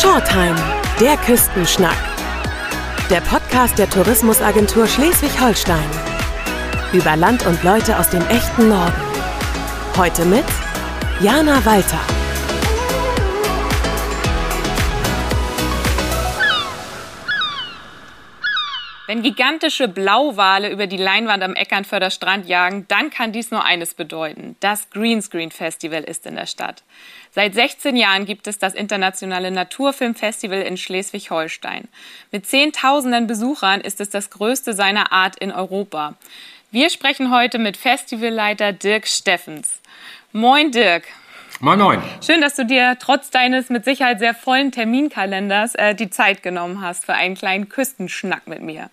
Shortheim, der Küstenschnack. Der Podcast der Tourismusagentur Schleswig-Holstein. Über Land und Leute aus dem echten Norden. Heute mit Jana Walter. Wenn gigantische Blauwale über die Leinwand am Eckernförder Strand jagen, dann kann dies nur eines bedeuten. Das Greenscreen Festival ist in der Stadt. Seit 16 Jahren gibt es das internationale Naturfilmfestival in Schleswig-Holstein. Mit Zehntausenden Besuchern ist es das größte seiner Art in Europa. Wir sprechen heute mit Festivalleiter Dirk Steffens. Moin Dirk. Moin, moin. Schön, dass du dir trotz deines mit Sicherheit sehr vollen Terminkalenders äh, die Zeit genommen hast für einen kleinen Küstenschnack mit mir.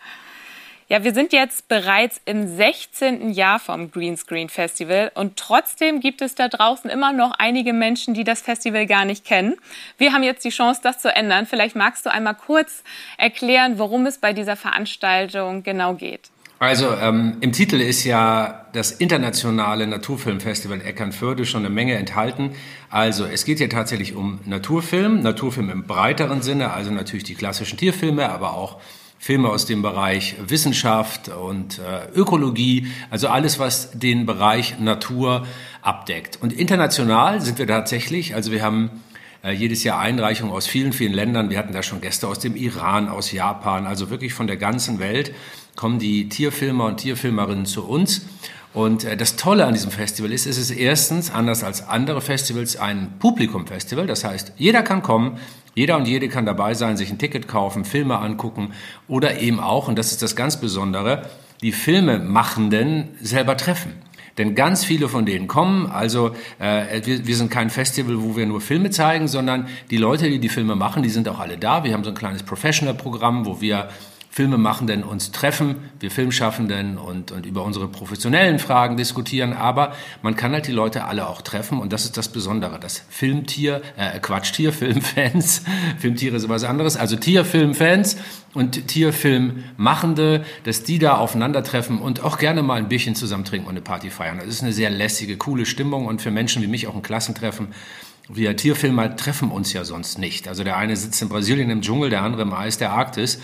Ja, wir sind jetzt bereits im 16. Jahr vom Greenscreen Festival und trotzdem gibt es da draußen immer noch einige Menschen, die das Festival gar nicht kennen. Wir haben jetzt die Chance, das zu ändern. Vielleicht magst du einmal kurz erklären, worum es bei dieser Veranstaltung genau geht. Also ähm, im Titel ist ja das internationale Naturfilmfestival Eckernförde schon eine Menge enthalten. Also es geht hier tatsächlich um Naturfilm, Naturfilm im breiteren Sinne, also natürlich die klassischen Tierfilme, aber auch Filme aus dem Bereich Wissenschaft und äh, Ökologie, also alles, was den Bereich Natur abdeckt. Und international sind wir tatsächlich, also wir haben äh, jedes Jahr Einreichungen aus vielen, vielen Ländern. Wir hatten da schon Gäste aus dem Iran, aus Japan, also wirklich von der ganzen Welt kommen die Tierfilmer und Tierfilmerinnen zu uns. Und äh, das Tolle an diesem Festival ist, es ist erstens, anders als andere Festivals, ein Publikumfestival. Das heißt, jeder kann kommen, jeder und jede kann dabei sein, sich ein Ticket kaufen, Filme angucken oder eben auch, und das ist das ganz Besondere, die Filmemachenden selber treffen. Denn ganz viele von denen kommen. Also äh, wir, wir sind kein Festival, wo wir nur Filme zeigen, sondern die Leute, die die Filme machen, die sind auch alle da. Wir haben so ein kleines Professional-Programm, wo wir Filmemachenden uns treffen, wir Filmschaffenden und, und über unsere professionellen Fragen diskutieren, aber man kann halt die Leute alle auch treffen und das ist das Besondere, dass Filmtier, äh, Quatsch, Tierfilmfans, Filmtiere ist was anderes, also Tierfilmfans und Tierfilmmachende, dass die da aufeinandertreffen und auch gerne mal ein Bierchen zusammen trinken und eine Party feiern. Das ist eine sehr lässige, coole Stimmung und für Menschen wie mich auch ein Klassentreffen. Wir Tierfilmer treffen uns ja sonst nicht. Also der eine sitzt in Brasilien im Dschungel, der andere im Eis der Arktis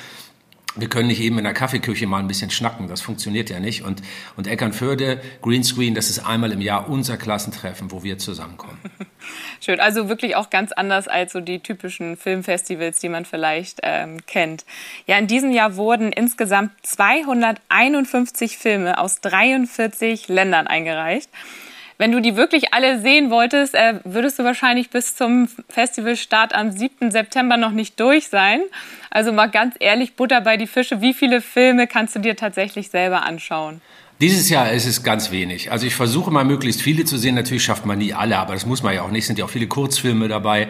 wir können nicht eben in der Kaffeeküche mal ein bisschen schnacken, das funktioniert ja nicht. Und, und Eckernförde, Greenscreen, das ist einmal im Jahr unser Klassentreffen, wo wir zusammenkommen. Schön, also wirklich auch ganz anders als so die typischen Filmfestivals, die man vielleicht ähm, kennt. Ja, in diesem Jahr wurden insgesamt 251 Filme aus 43 Ländern eingereicht. Wenn du die wirklich alle sehen wolltest, äh, würdest du wahrscheinlich bis zum Festivalstart am 7. September noch nicht durch sein. Also mal ganz ehrlich, Butter bei die Fische. Wie viele Filme kannst du dir tatsächlich selber anschauen? Dieses Jahr ist es ganz wenig. Also ich versuche mal möglichst viele zu sehen. Natürlich schafft man nie alle, aber das muss man ja auch nicht. Es sind ja auch viele Kurzfilme dabei.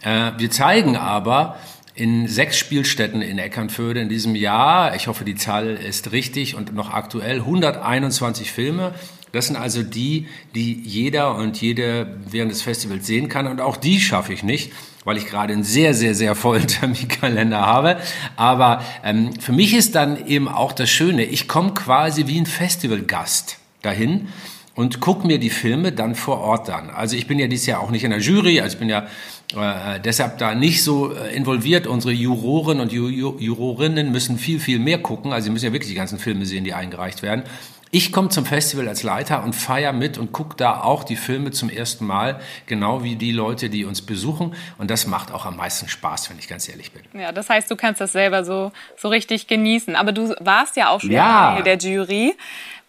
Äh, wir zeigen aber in sechs Spielstätten in Eckernförde in diesem Jahr, ich hoffe die Zahl ist richtig und noch aktuell, 121 Filme das sind also die, die jeder und jede während des Festivals sehen kann. Und auch die schaffe ich nicht, weil ich gerade einen sehr, sehr, sehr vollen Terminkalender habe. Aber ähm, für mich ist dann eben auch das Schöne, ich komme quasi wie ein Festivalgast dahin und gucke mir die Filme dann vor Ort an. Also ich bin ja dieses Jahr auch nicht in der Jury, also ich bin ja äh, deshalb da nicht so äh, involviert. Unsere Juroren und Ju Jurorinnen müssen viel, viel mehr gucken. Also sie müssen ja wirklich die ganzen Filme sehen, die eingereicht werden. Ich komme zum Festival als Leiter und feiere mit und gucke da auch die Filme zum ersten Mal, genau wie die Leute, die uns besuchen. Und das macht auch am meisten Spaß, wenn ich ganz ehrlich bin. Ja, das heißt, du kannst das selber so, so richtig genießen. Aber du warst ja auch schon ja. der Jury.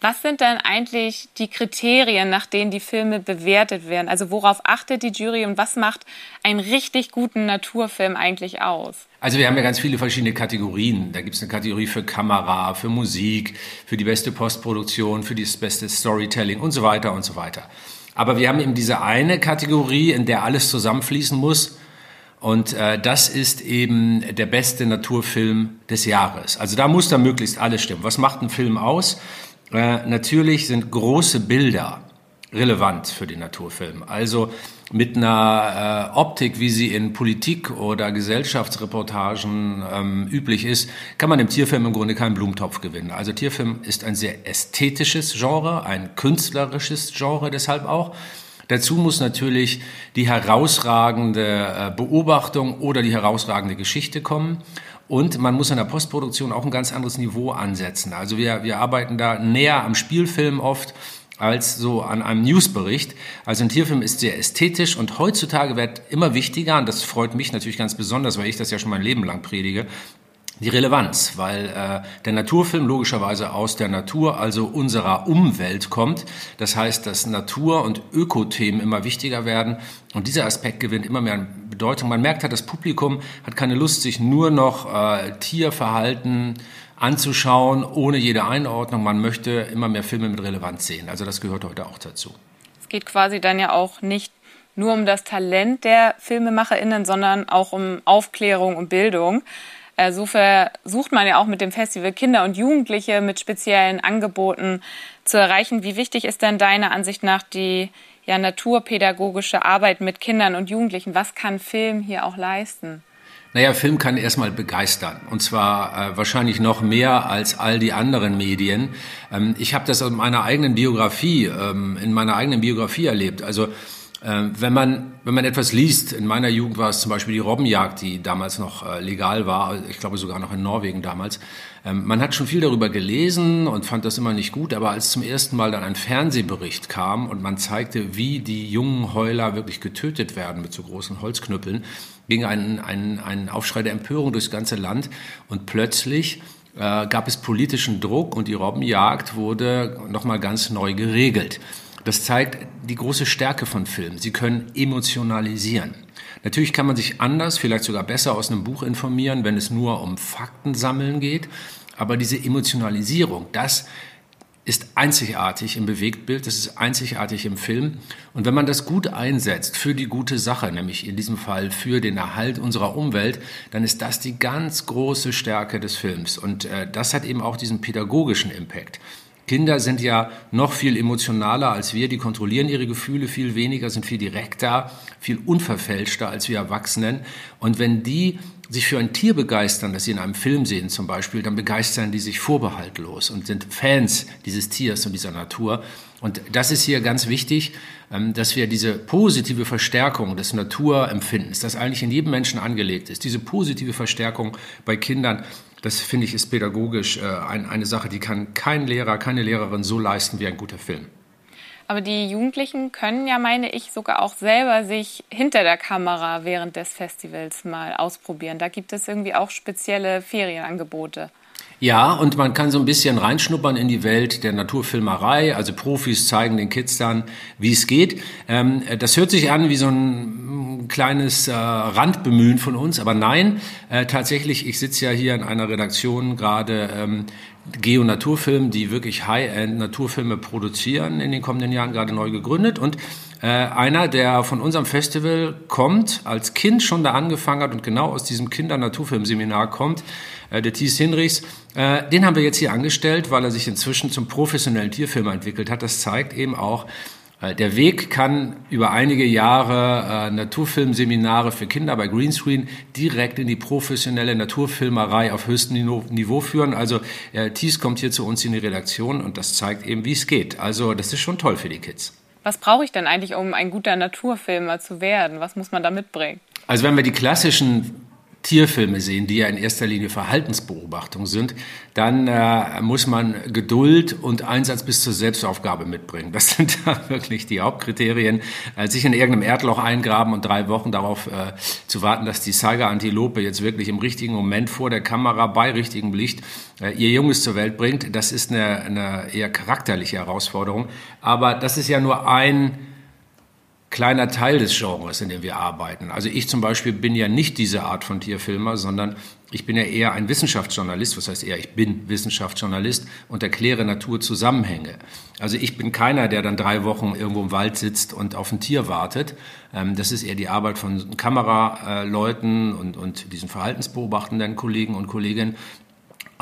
Was sind denn eigentlich die Kriterien, nach denen die Filme bewertet werden? Also worauf achtet die Jury und was macht einen richtig guten Naturfilm eigentlich aus? Also wir haben ja ganz viele verschiedene Kategorien. Da gibt es eine Kategorie für Kamera, für Musik, für die beste Postproduktion, für das beste Storytelling und so weiter und so weiter. Aber wir haben eben diese eine Kategorie, in der alles zusammenfließen muss. Und äh, das ist eben der beste Naturfilm des Jahres. Also da muss da möglichst alles stimmen. Was macht ein Film aus? Äh, natürlich sind große Bilder relevant für den Naturfilm. Also mit einer äh, Optik, wie sie in Politik oder Gesellschaftsreportagen ähm, üblich ist, kann man im Tierfilm im Grunde keinen Blumentopf gewinnen. Also Tierfilm ist ein sehr ästhetisches Genre, ein künstlerisches Genre deshalb auch. Dazu muss natürlich die herausragende äh, Beobachtung oder die herausragende Geschichte kommen. Und man muss in der Postproduktion auch ein ganz anderes Niveau ansetzen. Also wir, wir arbeiten da näher am Spielfilm oft als so an einem Newsbericht. Also ein Tierfilm ist sehr ästhetisch und heutzutage wird immer wichtiger, und das freut mich natürlich ganz besonders, weil ich das ja schon mein Leben lang predige, die Relevanz, weil äh, der Naturfilm logischerweise aus der Natur, also unserer Umwelt kommt. Das heißt, dass Natur- und Ökothemen immer wichtiger werden und dieser Aspekt gewinnt immer mehr an Bedeutung. Man merkt halt, das Publikum hat keine Lust, sich nur noch äh, Tierverhalten anzuschauen, ohne jede Einordnung. Man möchte immer mehr Filme mit Relevanz sehen. Also das gehört heute auch dazu. Es geht quasi dann ja auch nicht nur um das Talent der FilmemacherInnen, sondern auch um Aufklärung und Bildung. Äh, so versucht man ja auch mit dem Festival Kinder und Jugendliche mit speziellen Angeboten zu erreichen. Wie wichtig ist denn deiner Ansicht nach die ja, naturpädagogische Arbeit mit Kindern und Jugendlichen? Was kann Film hier auch leisten? Naja, Film kann erstmal begeistern. Und zwar äh, wahrscheinlich noch mehr als all die anderen Medien. Ähm, ich habe das in meiner eigenen Biografie, ähm, in meiner eigenen Biografie erlebt. Also wenn man, wenn man etwas liest, in meiner Jugend war es zum Beispiel die Robbenjagd, die damals noch äh, legal war, ich glaube sogar noch in Norwegen damals. Ähm, man hat schon viel darüber gelesen und fand das immer nicht gut, aber als zum ersten Mal dann ein Fernsehbericht kam und man zeigte, wie die jungen Heuler wirklich getötet werden mit so großen Holzknüppeln, ging ein, ein, ein Aufschrei der Empörung durchs ganze Land und plötzlich äh, gab es politischen Druck und die Robbenjagd wurde nochmal ganz neu geregelt. Das zeigt die große Stärke von Filmen. Sie können emotionalisieren. Natürlich kann man sich anders, vielleicht sogar besser aus einem Buch informieren, wenn es nur um Faktensammeln geht. Aber diese Emotionalisierung, das ist einzigartig im Bewegtbild, das ist einzigartig im Film. Und wenn man das gut einsetzt für die gute Sache, nämlich in diesem Fall für den Erhalt unserer Umwelt, dann ist das die ganz große Stärke des Films. Und äh, das hat eben auch diesen pädagogischen Impact. Kinder sind ja noch viel emotionaler als wir, die kontrollieren ihre Gefühle viel weniger, sind viel direkter, viel unverfälschter als wir Erwachsenen. Und wenn die sich für ein Tier begeistern, das sie in einem Film sehen zum Beispiel, dann begeistern die sich vorbehaltlos und sind Fans dieses Tiers und dieser Natur. Und das ist hier ganz wichtig, ähm, dass wir diese positive Verstärkung des Naturempfindens, das eigentlich in jedem Menschen angelegt ist, diese positive Verstärkung bei Kindern, das finde ich ist pädagogisch äh, eine Sache, die kann kein Lehrer, keine Lehrerin so leisten wie ein guter Film. Aber die Jugendlichen können ja, meine ich, sogar auch selber sich hinter der Kamera während des Festivals mal ausprobieren. Da gibt es irgendwie auch spezielle Ferienangebote. Ja, und man kann so ein bisschen reinschnuppern in die Welt der Naturfilmerei. Also Profis zeigen den Kids dann, wie es geht. Ähm, das hört sich an wie so ein kleines äh, Randbemühen von uns, aber nein, äh, tatsächlich, ich sitze ja hier in einer Redaktion gerade ähm, Geo Naturfilm, die wirklich High-End Naturfilme produzieren, in den kommenden Jahren gerade neu gegründet und äh, einer, der von unserem Festival kommt, als Kind schon da angefangen hat und genau aus diesem Kinder-Naturfilmseminar kommt, äh, der Thies Hinrichs, äh, den haben wir jetzt hier angestellt, weil er sich inzwischen zum professionellen Tierfilmer entwickelt hat. Das zeigt eben auch, äh, der Weg kann über einige Jahre äh, Naturfilmseminare für Kinder bei Greenscreen direkt in die professionelle Naturfilmerei auf höchstem Niveau führen. Also äh, Thies kommt hier zu uns in die Redaktion und das zeigt eben, wie es geht. Also das ist schon toll für die Kids. Was brauche ich denn eigentlich, um ein guter Naturfilmer zu werden? Was muss man da mitbringen? Also wenn wir die klassischen Tierfilme sehen, die ja in erster Linie Verhaltensbeobachtung sind, dann äh, muss man Geduld und Einsatz bis zur Selbstaufgabe mitbringen. Das sind da wirklich die Hauptkriterien. Äh, sich in irgendeinem Erdloch eingraben und drei Wochen darauf äh, zu warten, dass die Saiga-Antilope jetzt wirklich im richtigen Moment vor der Kamera bei richtigem Licht äh, ihr Junges zur Welt bringt, das ist eine, eine eher charakterliche Herausforderung. Aber das ist ja nur ein kleiner Teil des Genres, in dem wir arbeiten. Also ich zum Beispiel bin ja nicht diese Art von Tierfilmer, sondern ich bin ja eher ein Wissenschaftsjournalist. Was heißt eher, ich bin Wissenschaftsjournalist und erkläre Naturzusammenhänge. Also ich bin keiner, der dann drei Wochen irgendwo im Wald sitzt und auf ein Tier wartet. Ähm, das ist eher die Arbeit von Kameraleuten und, und diesen verhaltensbeobachtenden Kollegen und Kolleginnen.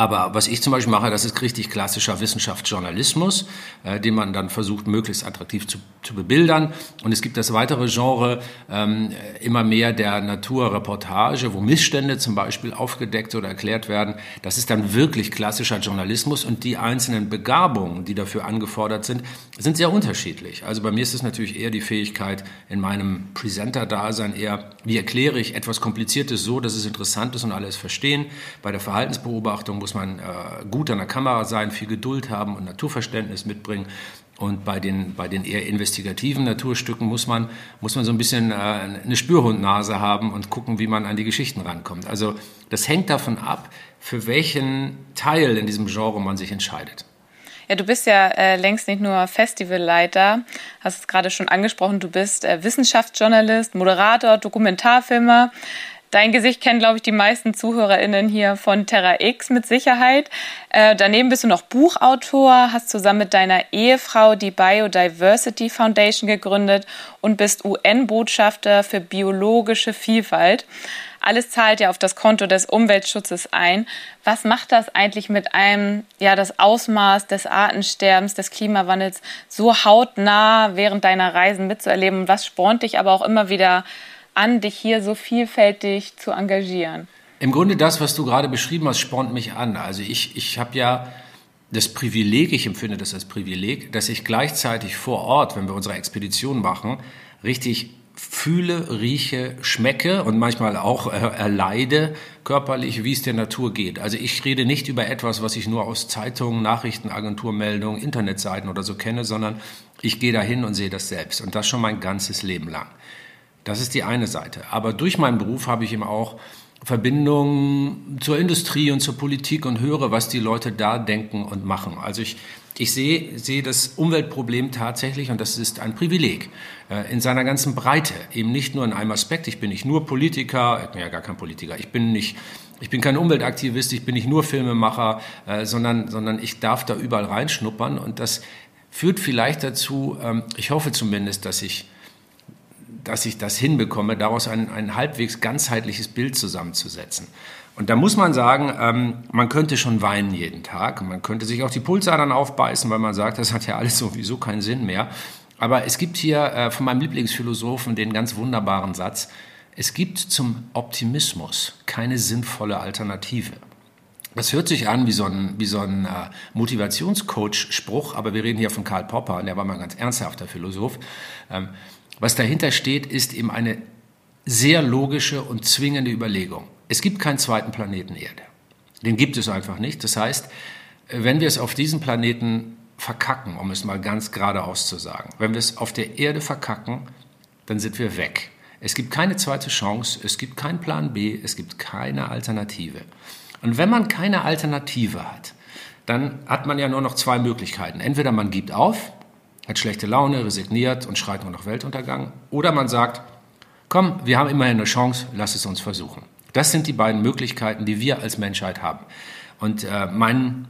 Aber was ich zum Beispiel mache, das ist richtig klassischer Wissenschaftsjournalismus, äh, den man dann versucht, möglichst attraktiv zu, zu bebildern. Und es gibt das weitere Genre ähm, immer mehr der Naturreportage, wo Missstände zum Beispiel aufgedeckt oder erklärt werden. Das ist dann wirklich klassischer Journalismus und die einzelnen Begabungen, die dafür angefordert sind, sind sehr unterschiedlich. Also bei mir ist es natürlich eher die Fähigkeit in meinem Presenter-Dasein eher, wie erkläre ich etwas Kompliziertes so, dass es interessant ist und alles verstehen. Bei der Verhaltensbeobachtung muss muss man äh, gut an der Kamera sein, viel Geduld haben und Naturverständnis mitbringen. Und bei den, bei den eher investigativen Naturstücken muss man, muss man so ein bisschen äh, eine Spürhundnase haben und gucken, wie man an die Geschichten rankommt. Also das hängt davon ab, für welchen Teil in diesem Genre man sich entscheidet. Ja, du bist ja äh, längst nicht nur Festivalleiter, hast es gerade schon angesprochen, du bist äh, Wissenschaftsjournalist, Moderator, Dokumentarfilmer. Dein Gesicht kennen, glaube ich, die meisten ZuhörerInnen hier von Terra X mit Sicherheit. Äh, daneben bist du noch Buchautor, hast zusammen mit deiner Ehefrau die Biodiversity Foundation gegründet und bist UN-Botschafter für biologische Vielfalt. Alles zahlt ja auf das Konto des Umweltschutzes ein. Was macht das eigentlich mit einem, ja, das Ausmaß des Artensterbens, des Klimawandels so hautnah während deiner Reisen mitzuerleben? Und was spornt dich aber auch immer wieder an, dich hier so vielfältig zu engagieren? Im Grunde das, was du gerade beschrieben hast, spornt mich an. Also ich, ich habe ja das Privileg, ich empfinde das als Privileg, dass ich gleichzeitig vor Ort, wenn wir unsere Expedition machen, richtig fühle, rieche, schmecke und manchmal auch äh, erleide körperlich, wie es der Natur geht. Also ich rede nicht über etwas, was ich nur aus Zeitungen, Nachrichtenagenturmeldungen, Internetseiten oder so kenne, sondern ich gehe dahin und sehe das selbst und das schon mein ganzes Leben lang. Das ist die eine Seite. Aber durch meinen Beruf habe ich eben auch Verbindungen zur Industrie und zur Politik und höre, was die Leute da denken und machen. Also ich, ich sehe, sehe das Umweltproblem tatsächlich, und das ist ein Privileg, äh, in seiner ganzen Breite. Eben nicht nur in einem Aspekt. Ich bin nicht nur Politiker, ich bin ja gar kein Politiker. Ich bin nicht, ich bin kein Umweltaktivist, ich bin nicht nur Filmemacher, äh, sondern, sondern ich darf da überall reinschnuppern. Und das führt vielleicht dazu, ähm, ich hoffe zumindest, dass ich dass ich das hinbekomme, daraus ein, ein halbwegs ganzheitliches Bild zusammenzusetzen. Und da muss man sagen, ähm, man könnte schon weinen jeden Tag. Man könnte sich auch die Pulsadern aufbeißen, weil man sagt, das hat ja alles sowieso keinen Sinn mehr. Aber es gibt hier äh, von meinem Lieblingsphilosophen den ganz wunderbaren Satz, es gibt zum Optimismus keine sinnvolle Alternative. Das hört sich an wie so ein, wie so ein äh, Motivationscoach-Spruch, aber wir reden hier von Karl Popper, der war mal ein ganz ernsthafter Philosoph. Ähm, was dahinter steht, ist eben eine sehr logische und zwingende Überlegung. Es gibt keinen zweiten Planeten Erde. Den gibt es einfach nicht. Das heißt, wenn wir es auf diesem Planeten verkacken, um es mal ganz geradeaus zu sagen, wenn wir es auf der Erde verkacken, dann sind wir weg. Es gibt keine zweite Chance, es gibt keinen Plan B, es gibt keine Alternative. Und wenn man keine Alternative hat, dann hat man ja nur noch zwei Möglichkeiten. Entweder man gibt auf hat schlechte Laune, resigniert und schreit nur nach Weltuntergang. Oder man sagt, komm, wir haben immerhin eine Chance, lass es uns versuchen. Das sind die beiden Möglichkeiten, die wir als Menschheit haben. Und äh, mein,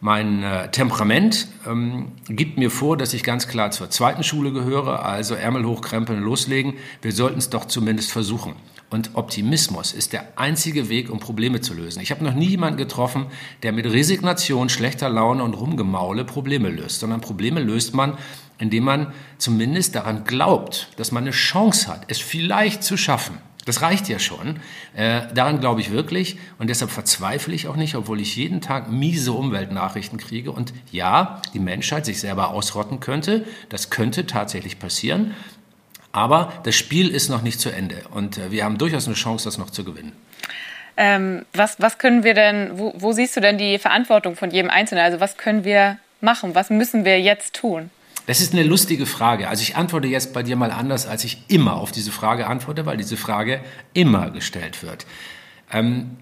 mein äh, Temperament ähm, gibt mir vor, dass ich ganz klar zur zweiten Schule gehöre, also Ärmel hochkrempeln, loslegen. Wir sollten es doch zumindest versuchen. Und Optimismus ist der einzige Weg, um Probleme zu lösen. Ich habe noch nie jemanden getroffen, der mit Resignation, schlechter Laune und Rumgemaule Probleme löst, sondern Probleme löst man, indem man zumindest daran glaubt, dass man eine Chance hat, es vielleicht zu schaffen. Das reicht ja schon. Äh, daran glaube ich wirklich und deshalb verzweifle ich auch nicht, obwohl ich jeden Tag miese Umweltnachrichten kriege. Und ja, die Menschheit sich selber ausrotten könnte. Das könnte tatsächlich passieren. Aber das Spiel ist noch nicht zu Ende und äh, wir haben durchaus eine Chance, das noch zu gewinnen. Ähm, was, was können wir denn, wo, wo siehst du denn die Verantwortung von jedem Einzelnen? Also was können wir machen? Was müssen wir jetzt tun? Das ist eine lustige Frage. Also ich antworte jetzt bei dir mal anders, als ich immer auf diese Frage antworte, weil diese Frage immer gestellt wird. Ähm,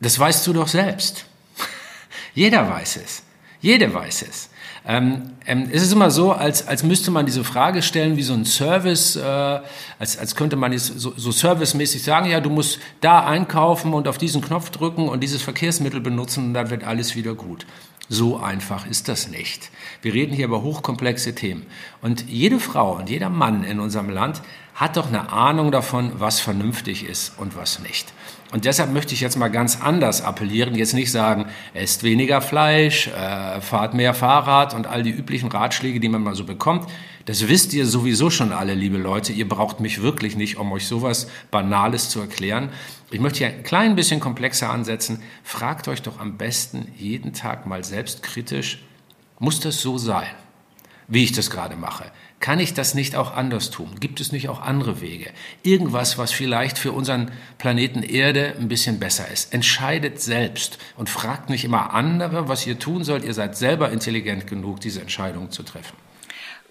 das weißt du doch selbst. Jeder weiß es. Jeder weiß es. Ähm, ähm, es ist immer so, als, als müsste man diese Frage stellen wie so ein Service, äh, als, als könnte man es so, so servicemäßig sagen, ja, du musst da einkaufen und auf diesen Knopf drücken und dieses Verkehrsmittel benutzen und dann wird alles wieder gut. So einfach ist das nicht. Wir reden hier über hochkomplexe Themen. Und jede Frau und jeder Mann in unserem Land hat doch eine Ahnung davon, was vernünftig ist und was nicht. Und deshalb möchte ich jetzt mal ganz anders appellieren, jetzt nicht sagen, esst weniger Fleisch, äh, fahrt mehr Fahrrad und all die üblichen Ratschläge, die man mal so bekommt. Das wisst ihr sowieso schon alle, liebe Leute. Ihr braucht mich wirklich nicht, um euch sowas Banales zu erklären. Ich möchte hier ein klein bisschen komplexer ansetzen. Fragt euch doch am besten jeden Tag mal selbstkritisch, muss das so sein, wie ich das gerade mache? Kann ich das nicht auch anders tun? Gibt es nicht auch andere Wege? Irgendwas, was vielleicht für unseren Planeten Erde ein bisschen besser ist. Entscheidet selbst und fragt nicht immer andere, was ihr tun sollt. Ihr seid selber intelligent genug, diese Entscheidung zu treffen.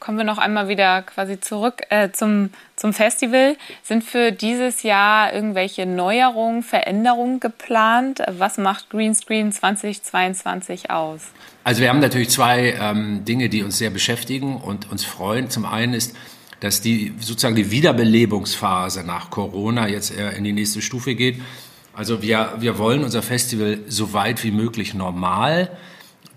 Kommen wir noch einmal wieder quasi zurück äh, zum, zum Festival. Sind für dieses Jahr irgendwelche Neuerungen, Veränderungen geplant? Was macht Greenscreen 2022 aus? Also wir haben natürlich zwei ähm, Dinge, die uns sehr beschäftigen und uns freuen. Zum einen ist, dass die sozusagen die Wiederbelebungsphase nach Corona jetzt in die nächste Stufe geht. Also wir, wir wollen unser Festival so weit wie möglich normal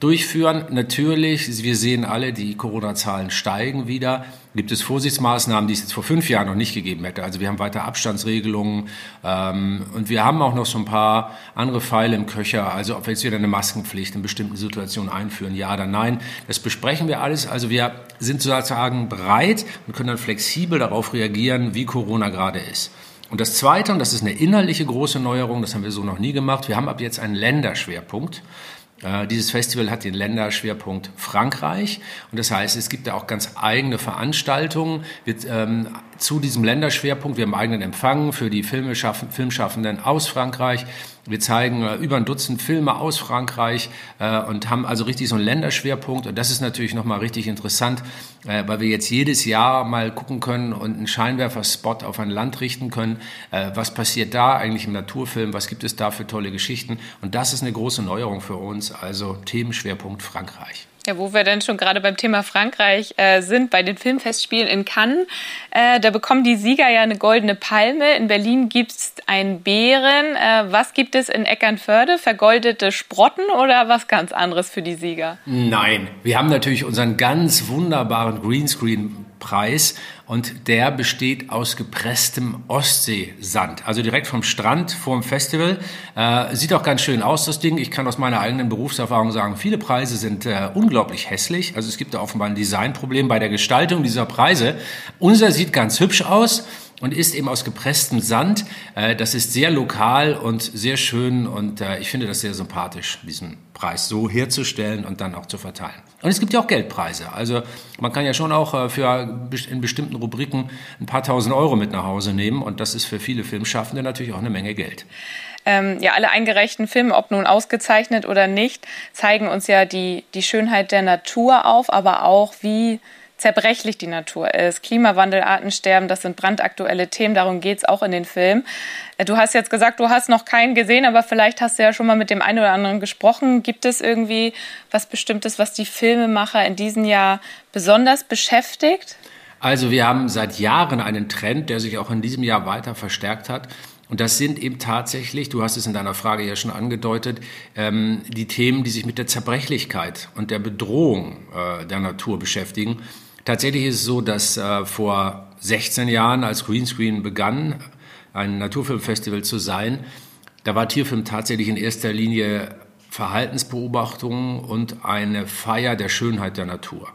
durchführen. Natürlich, wir sehen alle, die Corona-Zahlen steigen wieder. Gibt es Vorsichtsmaßnahmen, die es jetzt vor fünf Jahren noch nicht gegeben hätte? Also wir haben weiter Abstandsregelungen ähm, und wir haben auch noch so ein paar andere Pfeile im Köcher. Also ob wir jetzt wieder eine Maskenpflicht in bestimmten Situationen einführen, ja oder nein. Das besprechen wir alles. Also wir sind sozusagen bereit und können dann flexibel darauf reagieren, wie Corona gerade ist. Und das Zweite, und das ist eine innerliche große Neuerung, das haben wir so noch nie gemacht, wir haben ab jetzt einen Länderschwerpunkt. Äh, dieses Festival hat den Länderschwerpunkt Frankreich. Und das heißt, es gibt da auch ganz eigene Veranstaltungen. Wird, ähm, zu diesem Länderschwerpunkt. Wir haben eigenen Empfang für die Filmschaffenden aus Frankreich. Wir zeigen äh, über ein Dutzend Filme aus Frankreich äh, und haben also richtig so einen Länderschwerpunkt. Und das ist natürlich nochmal richtig interessant, äh, weil wir jetzt jedes Jahr mal gucken können und einen Scheinwerferspot auf ein Land richten können. Äh, was passiert da eigentlich im Naturfilm? Was gibt es da für tolle Geschichten? Und das ist eine große Neuerung für uns. Also Themenschwerpunkt Frankreich. Ja, wo wir denn schon gerade beim Thema Frankreich äh, sind, bei den Filmfestspielen in Cannes, äh, da bekommen die Sieger ja eine goldene Palme. In Berlin gibt es einen Bären. Äh, was gibt es in Eckernförde? Vergoldete Sprotten oder was ganz anderes für die Sieger? Nein, wir haben natürlich unseren ganz wunderbaren Greenscreen Preis und der besteht aus gepresstem Ostseesand, also direkt vom Strand vor dem Festival. Äh, sieht auch ganz schön aus, das Ding. Ich kann aus meiner eigenen Berufserfahrung sagen, viele Preise sind äh, unglaublich hässlich. Also es gibt da offenbar ein Designproblem bei der Gestaltung dieser Preise. Unser sieht ganz hübsch aus und ist eben aus gepresstem Sand. Äh, das ist sehr lokal und sehr schön und äh, ich finde das sehr sympathisch, diesen Preis so herzustellen und dann auch zu verteilen. Und es gibt ja auch Geldpreise. Also man kann ja schon auch äh, für in bestimmten Rubriken ein paar tausend Euro mit nach Hause nehmen und das ist für viele Filmschaffende natürlich auch eine Menge Geld. Ähm, ja, alle eingereichten Filme, ob nun ausgezeichnet oder nicht, zeigen uns ja die, die Schönheit der Natur auf, aber auch wie zerbrechlich die Natur ist. Klimawandel, Artensterben, das sind brandaktuelle Themen, darum geht es auch in den Filmen. Äh, du hast jetzt gesagt, du hast noch keinen gesehen, aber vielleicht hast du ja schon mal mit dem einen oder anderen gesprochen. Gibt es irgendwie was Bestimmtes, was die Filmemacher in diesem Jahr besonders beschäftigt? Also wir haben seit Jahren einen Trend, der sich auch in diesem Jahr weiter verstärkt hat. Und das sind eben tatsächlich, du hast es in deiner Frage ja schon angedeutet, ähm, die Themen, die sich mit der Zerbrechlichkeit und der Bedrohung äh, der Natur beschäftigen. Tatsächlich ist es so, dass äh, vor 16 Jahren, als Greenscreen begann, ein Naturfilmfestival zu sein, da war Tierfilm tatsächlich in erster Linie Verhaltensbeobachtung und eine Feier der Schönheit der Natur.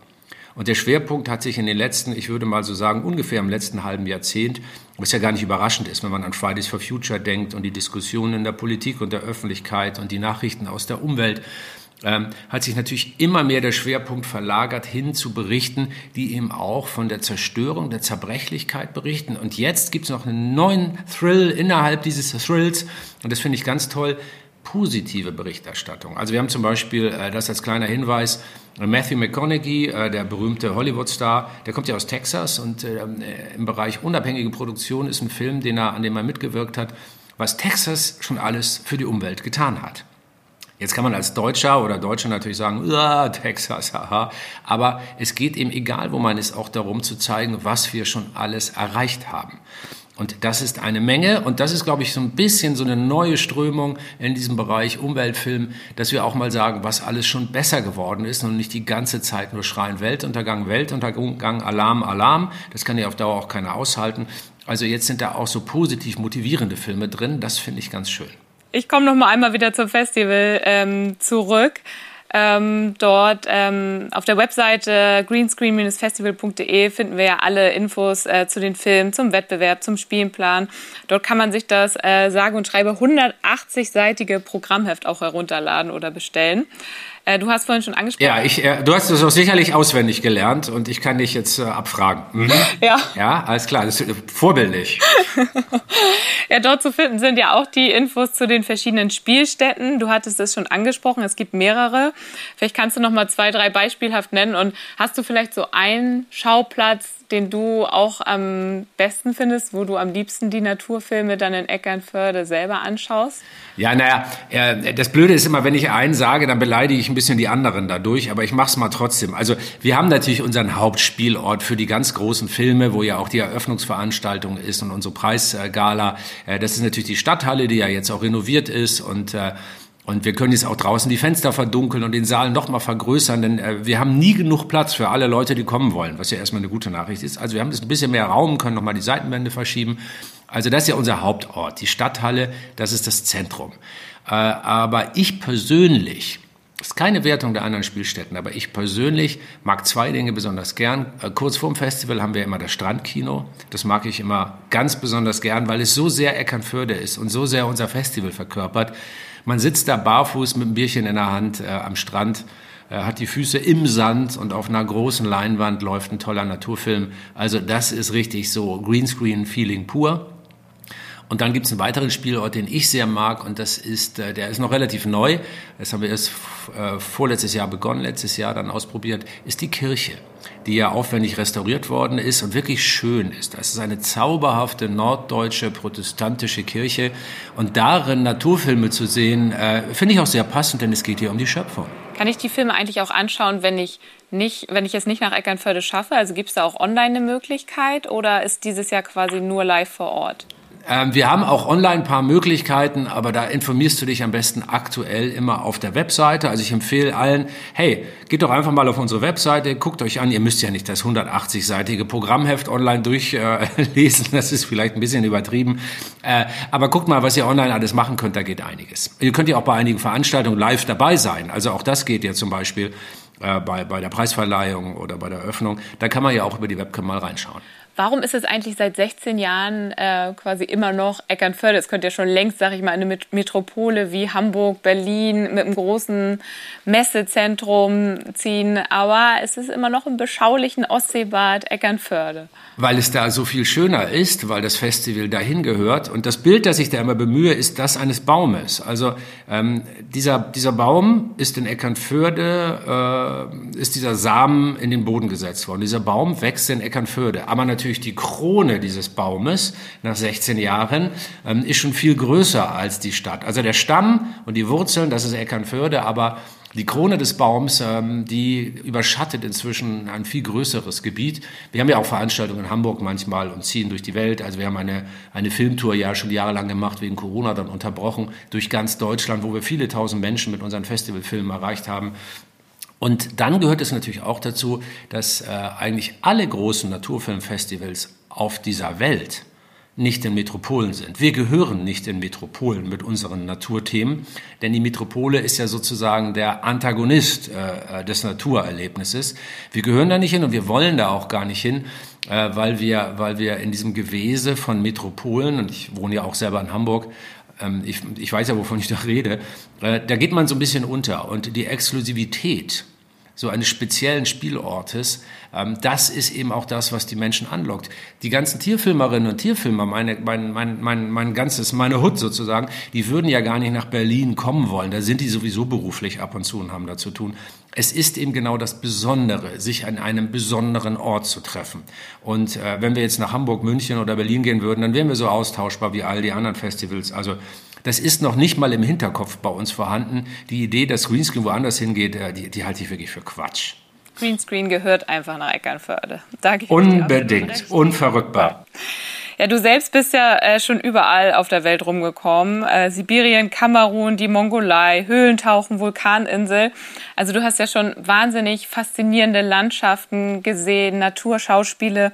Und der Schwerpunkt hat sich in den letzten, ich würde mal so sagen, ungefähr im letzten halben Jahrzehnt, was ja gar nicht überraschend ist, wenn man an Fridays for Future denkt und die Diskussionen in der Politik und der Öffentlichkeit und die Nachrichten aus der Umwelt, ähm, hat sich natürlich immer mehr der Schwerpunkt verlagert hin zu Berichten, die eben auch von der Zerstörung, der Zerbrechlichkeit berichten. Und jetzt gibt es noch einen neuen Thrill innerhalb dieses Thrills, und das finde ich ganz toll, positive Berichterstattung. Also wir haben zum Beispiel, äh, das als kleiner Hinweis, Matthew McConaughey, äh, der berühmte Hollywood-Star, der kommt ja aus Texas und äh, im Bereich unabhängige Produktion ist ein Film, den er, an dem er mitgewirkt hat, was Texas schon alles für die Umwelt getan hat. Jetzt kann man als Deutscher oder Deutsche natürlich sagen, Texas, haha. Aber es geht eben, egal wo man ist, auch darum zu zeigen, was wir schon alles erreicht haben. Und das ist eine Menge und das ist, glaube ich, so ein bisschen so eine neue Strömung in diesem Bereich Umweltfilm, dass wir auch mal sagen, was alles schon besser geworden ist und nicht die ganze Zeit nur schreien Weltuntergang, Weltuntergang, Alarm, Alarm. Das kann ja auf Dauer auch keiner aushalten. Also jetzt sind da auch so positiv motivierende Filme drin. Das finde ich ganz schön. Ich komme noch mal einmal wieder zum Festival ähm, zurück. Ähm, dort ähm, auf der Webseite greenscreen-festival.de finden wir ja alle Infos äh, zu den Filmen, zum Wettbewerb, zum Spielplan. Dort kann man sich das äh, sage und schreibe 180-seitige Programmheft auch herunterladen oder bestellen. Äh, du hast vorhin schon angesprochen. Ja, ich, äh, du hast es auch sicherlich auswendig gelernt und ich kann dich jetzt äh, abfragen. Mhm. Ja. Ja, alles klar, das ist vorbildlich. ja, dort zu finden sind ja auch die Infos zu den verschiedenen Spielstätten. Du hattest es schon angesprochen, es gibt mehrere. Vielleicht kannst du noch mal zwei, drei beispielhaft nennen und hast du vielleicht so einen Schauplatz, den du auch am besten findest, wo du am liebsten die Naturfilme dann in Eckernförde selber anschaust? Ja, naja, das Blöde ist immer, wenn ich einen sage, dann beleidige ich ein bisschen die anderen dadurch, aber ich mache es mal trotzdem. Also wir haben natürlich unseren Hauptspielort für die ganz großen Filme, wo ja auch die Eröffnungsveranstaltung ist und unsere Preisgala. Äh, das ist natürlich die Stadthalle, die ja jetzt auch renoviert ist und äh, und wir können jetzt auch draußen die Fenster verdunkeln und den Saal noch mal vergrößern, denn äh, wir haben nie genug Platz für alle Leute, die kommen wollen, was ja erstmal eine gute Nachricht ist. Also wir haben jetzt ein bisschen mehr Raum, können noch mal die Seitenwände verschieben. Also das ist ja unser Hauptort, die Stadthalle, das ist das Zentrum. Äh, aber ich persönlich, das ist keine Wertung der anderen Spielstätten, aber ich persönlich mag zwei Dinge besonders gern. Äh, kurz vorm Festival haben wir immer das Strandkino. Das mag ich immer ganz besonders gern, weil es so sehr Eckernförde ist und so sehr unser Festival verkörpert. Man sitzt da barfuß mit einem Bierchen in der Hand äh, am Strand, äh, hat die Füße im Sand und auf einer großen Leinwand läuft ein toller Naturfilm. Also das ist richtig so Greenscreen-Feeling pur. Und dann gibt es einen weiteren Spielort, den ich sehr mag, und das ist, äh, der ist noch relativ neu. Das haben wir erst äh, vorletztes Jahr begonnen, letztes Jahr dann ausprobiert, ist die Kirche, die ja aufwendig restauriert worden ist und wirklich schön ist. Das ist eine zauberhafte norddeutsche protestantische Kirche. Und darin Naturfilme zu sehen, äh, finde ich auch sehr passend, denn es geht hier um die Schöpfung. Kann ich die Filme eigentlich auch anschauen, wenn ich nicht, wenn ich es nicht nach Eckernförde schaffe? Also gibt es da auch online eine Möglichkeit oder ist dieses Jahr quasi nur live vor Ort? Ähm, wir haben auch online ein paar Möglichkeiten, aber da informierst du dich am besten aktuell immer auf der Webseite. Also ich empfehle allen, hey, geht doch einfach mal auf unsere Webseite, guckt euch an. Ihr müsst ja nicht das 180-seitige Programmheft online durchlesen, äh, das ist vielleicht ein bisschen übertrieben. Äh, aber guckt mal, was ihr online alles machen könnt, da geht einiges. Ihr könnt ja auch bei einigen Veranstaltungen live dabei sein. Also auch das geht ja zum Beispiel äh, bei, bei der Preisverleihung oder bei der Eröffnung. Da kann man ja auch über die Webcam mal reinschauen. Warum ist es eigentlich seit 16 Jahren äh, quasi immer noch Eckernförde? Es könnte ja schon längst, sage ich mal, eine Metropole wie Hamburg, Berlin mit einem großen Messezentrum ziehen. Aber es ist immer noch im beschaulichen Ostseebad Eckernförde. Weil es da so viel schöner ist, weil das Festival dahin gehört. Und das Bild, das ich da immer bemühe, ist das eines Baumes. Also ähm, dieser, dieser Baum ist in Eckernförde, äh, ist dieser Samen in den Boden gesetzt worden. Dieser Baum wächst in Eckernförde. Aber natürlich natürlich die Krone dieses Baumes nach 16 Jahren ähm, ist schon viel größer als die Stadt. Also der Stamm und die Wurzeln, das ist Eckernförde, aber die Krone des Baums, ähm, die überschattet inzwischen ein viel größeres Gebiet. Wir haben ja auch Veranstaltungen in Hamburg manchmal und ziehen durch die Welt. Also wir haben eine, eine Filmtour ja schon jahrelang gemacht, wegen Corona dann unterbrochen, durch ganz Deutschland, wo wir viele tausend Menschen mit unseren Festivalfilmen erreicht haben. Und dann gehört es natürlich auch dazu, dass äh, eigentlich alle großen Naturfilmfestivals auf dieser Welt nicht in Metropolen sind. Wir gehören nicht in Metropolen mit unseren Naturthemen, denn die Metropole ist ja sozusagen der Antagonist äh, äh des Naturerlebnisses. Wir gehören da nicht hin und wir wollen da auch gar nicht hin, äh, weil wir, weil wir in diesem Gewese von Metropolen und ich wohne ja auch selber in Hamburg ich, ich weiß ja, wovon ich da rede, äh, da geht man so ein bisschen unter. Und die Exklusivität so eines speziellen Spielortes, ähm, das ist eben auch das, was die Menschen anlockt. Die ganzen Tierfilmerinnen und Tierfilmer, meine, mein, mein, mein, mein ganzes, meine Hut sozusagen, die würden ja gar nicht nach Berlin kommen wollen. Da sind die sowieso beruflich ab und zu und haben da zu tun. Es ist eben genau das Besondere, sich an einem besonderen Ort zu treffen. Und äh, wenn wir jetzt nach Hamburg, München oder Berlin gehen würden, dann wären wir so austauschbar wie all die anderen Festivals. Also das ist noch nicht mal im Hinterkopf bei uns vorhanden. Die Idee, dass Greenscreen woanders hingeht, äh, die, die halte ich wirklich für Quatsch. Greenscreen gehört einfach nach Eckernförde. Unbedingt, unverrückbar. Ja, du selbst bist ja äh, schon überall auf der Welt rumgekommen. Äh, Sibirien, Kamerun, die Mongolei, Höhlentauchen, Vulkaninsel. Also du hast ja schon wahnsinnig faszinierende Landschaften gesehen, Naturschauspiele.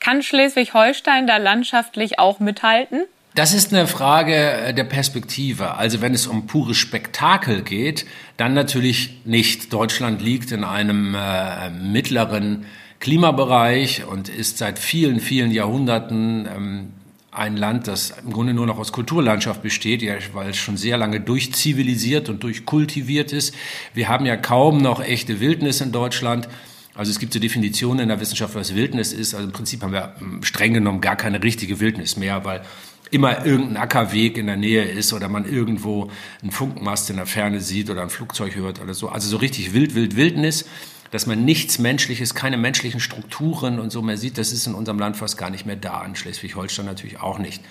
Kann Schleswig-Holstein da landschaftlich auch mithalten? Das ist eine Frage äh, der Perspektive. Also wenn es um pures Spektakel geht, dann natürlich nicht. Deutschland liegt in einem äh, mittleren Klimabereich und ist seit vielen, vielen Jahrhunderten ähm, ein Land, das im Grunde nur noch aus Kulturlandschaft besteht, ja, weil es schon sehr lange durchzivilisiert und durchkultiviert ist. Wir haben ja kaum noch echte Wildnis in Deutschland. Also es gibt so Definitionen in der Wissenschaft, was Wildnis ist. Also im Prinzip haben wir ähm, streng genommen gar keine richtige Wildnis mehr, weil immer irgendein Ackerweg in der Nähe ist oder man irgendwo einen Funkmast in der Ferne sieht oder ein Flugzeug hört oder so. Also so richtig wild, wild, Wildnis, dass man nichts Menschliches, keine menschlichen Strukturen und so mehr sieht, das ist in unserem Land fast gar nicht mehr da. In Schleswig-Holstein natürlich auch nicht.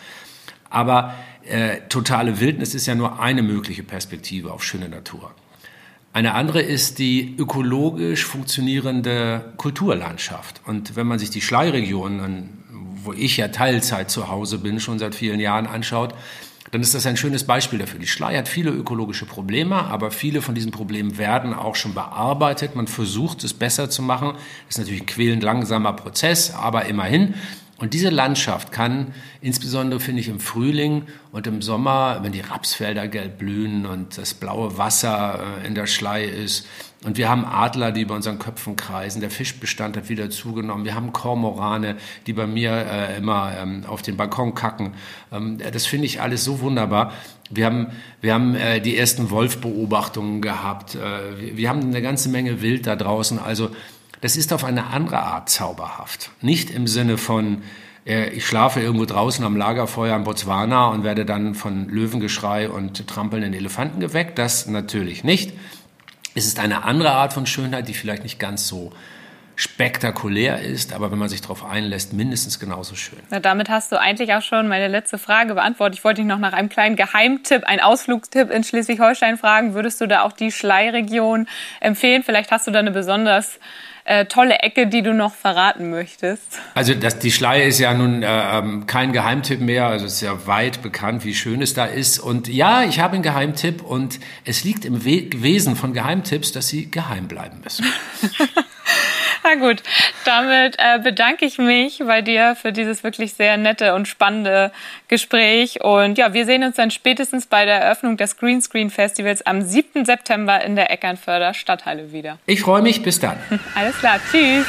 Aber äh, totale Wildnis ist ja nur eine mögliche Perspektive auf schöne Natur. Eine andere ist die ökologisch funktionierende Kulturlandschaft. Und wenn man sich die Schleiregionen wo ich ja Teilzeit zu Hause bin, schon seit vielen Jahren anschaut, dann ist das ein schönes Beispiel dafür. Die Schlei hat viele ökologische Probleme, aber viele von diesen Problemen werden auch schon bearbeitet. Man versucht es besser zu machen. Das ist natürlich ein quälend langsamer Prozess, aber immerhin. Und diese Landschaft kann insbesondere, finde ich, im Frühling und im Sommer, wenn die Rapsfelder gelb blühen und das blaue Wasser äh, in der Schlei ist, und wir haben Adler, die bei unseren Köpfen kreisen, der Fischbestand hat wieder zugenommen, wir haben Kormorane, die bei mir äh, immer ähm, auf den Balkon kacken. Ähm, das finde ich alles so wunderbar. Wir haben, wir haben äh, die ersten Wolfbeobachtungen gehabt. Äh, wir haben eine ganze Menge Wild da draußen. Also das ist auf eine andere Art zauberhaft. Nicht im Sinne von, äh, ich schlafe irgendwo draußen am Lagerfeuer in Botswana und werde dann von Löwengeschrei und trampelnden Elefanten geweckt. Das natürlich nicht. Es ist eine andere Art von Schönheit, die vielleicht nicht ganz so spektakulär ist, aber wenn man sich darauf einlässt, mindestens genauso schön. Na, damit hast du eigentlich auch schon meine letzte Frage beantwortet. Ich wollte dich noch nach einem kleinen Geheimtipp, einen Ausflugstipp in Schleswig-Holstein fragen. Würdest du da auch die Schleiregion empfehlen? Vielleicht hast du da eine besonders äh, tolle Ecke, die du noch verraten möchtest? Also das, die Schleie ist ja nun äh, ähm, kein Geheimtipp mehr, also es ist ja weit bekannt, wie schön es da ist. Und ja, ich habe einen Geheimtipp und es liegt im We Wesen von Geheimtipps, dass sie geheim bleiben müssen. Na gut, damit äh, bedanke ich mich bei dir für dieses wirklich sehr nette und spannende Gespräch. Und ja, wir sehen uns dann spätestens bei der Eröffnung des Greenscreen Festivals am 7. September in der Eckernförder Stadthalle wieder. Ich freue mich, bis dann. Alles klar, tschüss.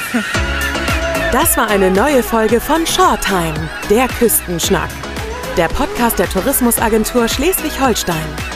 Das war eine neue Folge von Shortime, der Küstenschnack. Der Podcast der Tourismusagentur Schleswig-Holstein.